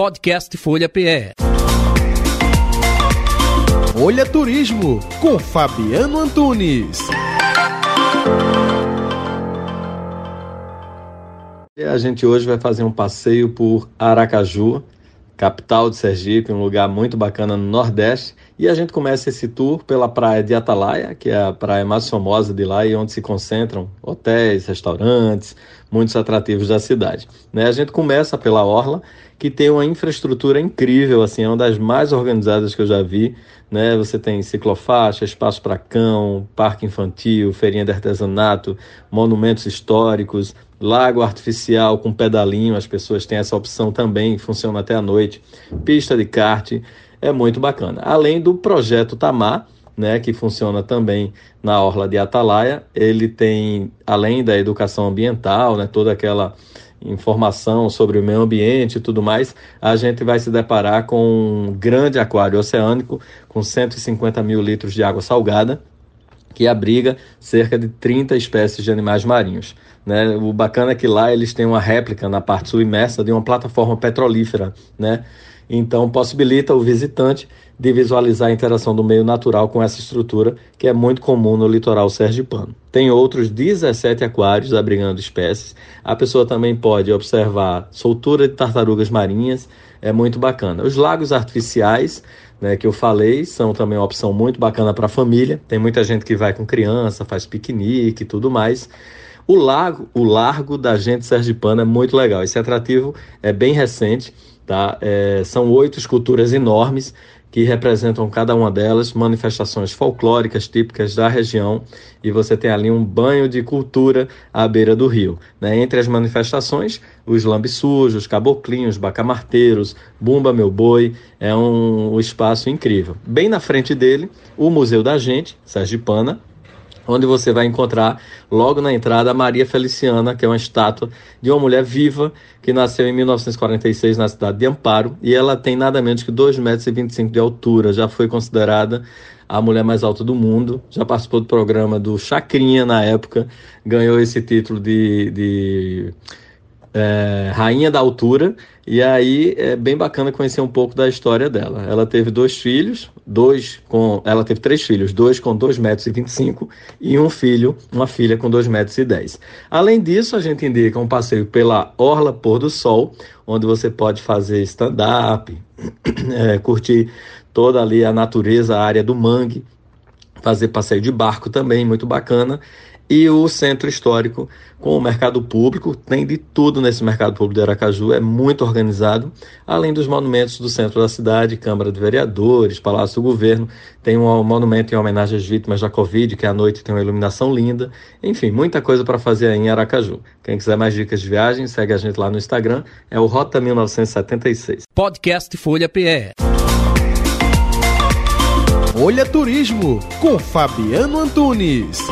Podcast Folha PE. Folha Turismo com Fabiano Antunes. A gente hoje vai fazer um passeio por Aracaju, capital de Sergipe, um lugar muito bacana no Nordeste. E a gente começa esse tour pela praia de Atalaia, que é a praia mais famosa de lá e onde se concentram hotéis, restaurantes, muitos atrativos da cidade. Né? A gente começa pela Orla, que tem uma infraestrutura incrível, assim, é uma das mais organizadas que eu já vi. Né? Você tem ciclofaixa, espaço para cão, parque infantil, feirinha de artesanato, monumentos históricos, lago artificial com pedalinho, as pessoas têm essa opção também, funciona até a noite, pista de kart, é muito bacana. Além do projeto Tamar, né, que funciona também na Orla de Atalaia, ele tem, além da educação ambiental, né, toda aquela informação sobre o meio ambiente e tudo mais, a gente vai se deparar com um grande aquário oceânico com 150 mil litros de água salgada, que abriga cerca de 30 espécies de animais marinhos. Né? O bacana é que lá eles têm uma réplica na parte submersa de uma plataforma petrolífera, né? Então possibilita o visitante de visualizar a interação do meio natural com essa estrutura, que é muito comum no litoral sergipano. Tem outros 17 aquários abrigando espécies. A pessoa também pode observar soltura de tartarugas marinhas, é muito bacana. Os lagos artificiais, né, que eu falei, são também uma opção muito bacana para a família. Tem muita gente que vai com criança, faz piquenique e tudo mais. O lago, o Largo da Gente Sergipana é muito legal. Esse atrativo é bem recente, tá? É, são oito esculturas enormes que representam cada uma delas manifestações folclóricas típicas da região e você tem ali um banho de cultura à beira do rio. Né? Entre as manifestações, os lambissujos, caboclinhos, bacamarteiros, Bumba Meu Boi, é um, um espaço incrível. Bem na frente dele, o Museu da Gente, Sergipana, onde você vai encontrar logo na entrada a Maria Feliciana, que é uma estátua de uma mulher viva que nasceu em 1946 na cidade de Amparo e ela tem nada menos que 2,25 metros de altura, já foi considerada a mulher mais alta do mundo, já participou do programa do Chacrinha na época, ganhou esse título de, de é, Rainha da Altura, e aí é bem bacana conhecer um pouco da história dela. Ela teve dois filhos, dois com. Ela teve três filhos, dois com 2,25 metros e, 25, e um filho, uma filha com 2,10 metros e 10. Além disso, a gente indica um passeio pela Orla Pôr do Sol, onde você pode fazer stand-up, é, curtir toda ali a natureza, a área do mangue, fazer passeio de barco também, muito bacana e o centro histórico com o mercado público. Tem de tudo nesse mercado público de Aracaju, é muito organizado, além dos monumentos do centro da cidade, Câmara de Vereadores, Palácio do Governo. Tem um monumento em homenagem às vítimas da Covid, que à noite tem uma iluminação linda. Enfim, muita coisa para fazer aí em Aracaju. Quem quiser mais dicas de viagem, segue a gente lá no Instagram, é o Rota 1976. Podcast Folha PE. Folha Turismo com Fabiano Antunes.